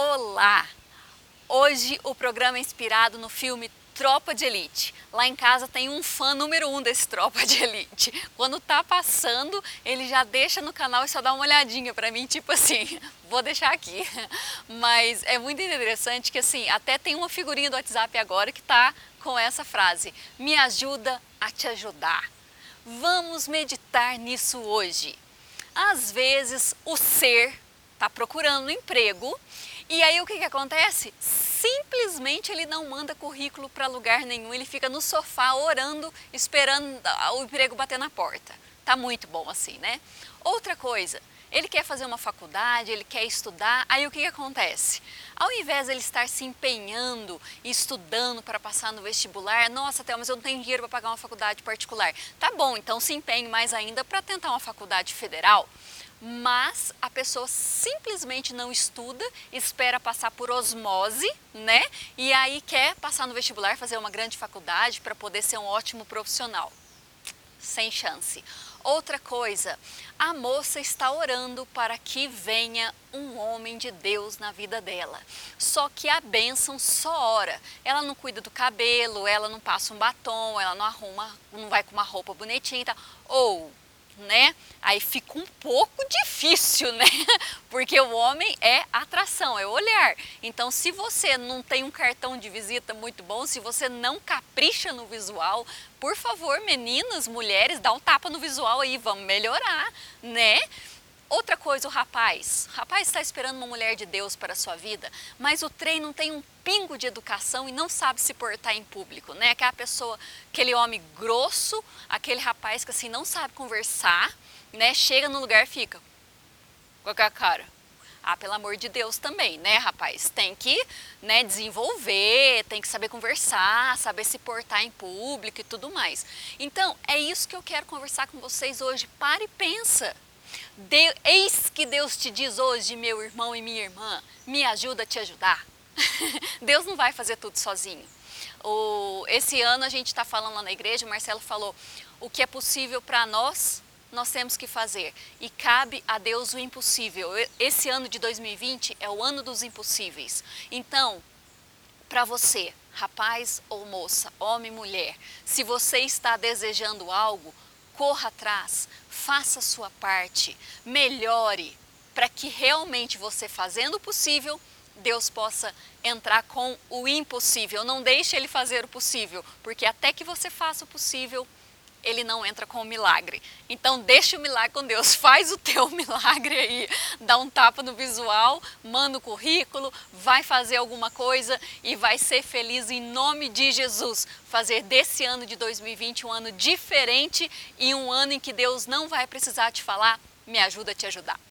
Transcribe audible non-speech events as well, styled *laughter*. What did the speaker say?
Olá! Hoje o programa é inspirado no filme Tropa de Elite. Lá em casa tem um fã número um desse *laughs* Tropa de Elite. Quando tá passando, ele já deixa no canal e só dá uma olhadinha para mim, tipo assim, *laughs* vou deixar aqui. *laughs* Mas é muito interessante que assim, até tem uma figurinha do WhatsApp agora que tá com essa frase: "Me ajuda a te ajudar". Vamos meditar nisso hoje. Às vezes o ser está procurando um emprego e aí o que, que acontece? Simplesmente ele não manda currículo para lugar nenhum, ele fica no sofá orando, esperando o emprego bater na porta. Tá muito bom assim, né? Outra coisa, ele quer fazer uma faculdade, ele quer estudar, aí o que, que acontece? Ao invés de ele estar se empenhando e estudando para passar no vestibular, nossa, Théo, mas eu não tenho dinheiro para pagar uma faculdade particular. Tá bom, então se empenhe mais ainda para tentar uma faculdade federal mas a pessoa simplesmente não estuda, espera passar por osmose, né? E aí quer passar no vestibular, fazer uma grande faculdade para poder ser um ótimo profissional. Sem chance. Outra coisa, a moça está orando para que venha um homem de Deus na vida dela. Só que a bênção só ora. Ela não cuida do cabelo, ela não passa um batom, ela não arruma, não vai com uma roupa bonitinha tal. Ou né? Aí fica um pouco difícil, né? *laughs* Porque o homem é atração, é olhar. Então, se você não tem um cartão de visita muito bom, se você não capricha no visual, por favor, meninas, mulheres, dá um tapa no visual aí, vamos melhorar, né? Outra coisa, o rapaz. O rapaz está esperando uma mulher de Deus para a sua vida, mas o trem não tem um pingo de educação e não sabe se portar em público, né? Aquela pessoa, aquele homem grosso, aquele rapaz que assim não sabe conversar, né? Chega no lugar fica com a cara. Ah, pelo amor de Deus também, né, rapaz? Tem que né, desenvolver, tem que saber conversar, saber se portar em público e tudo mais. Então, é isso que eu quero conversar com vocês hoje. Pare e pensa. Eis que Deus te diz hoje, meu irmão e minha irmã, me ajuda a te ajudar. *laughs* Deus não vai fazer tudo sozinho. O, esse ano a gente está falando lá na igreja, o Marcelo falou, o que é possível para nós, nós temos que fazer. E cabe a Deus o impossível. Esse ano de 2020 é o ano dos impossíveis. Então, para você, rapaz ou moça, homem, mulher, se você está desejando algo, corra atrás, faça a sua parte, melhore, para que realmente você fazendo o possível, Deus possa entrar com o impossível. Não deixe Ele fazer o possível, porque até que você faça o possível, ele não entra com o milagre. Então deixa o milagre com Deus, *laughs* faz o teu *laughs* milagre aí, dá um tapa no visual, manda o currículo, vai fazer alguma coisa e vai ser feliz em nome de Jesus. Fazer desse ano de 2020 um ano diferente e um ano em que Deus não vai precisar te falar, me ajuda a te ajudar.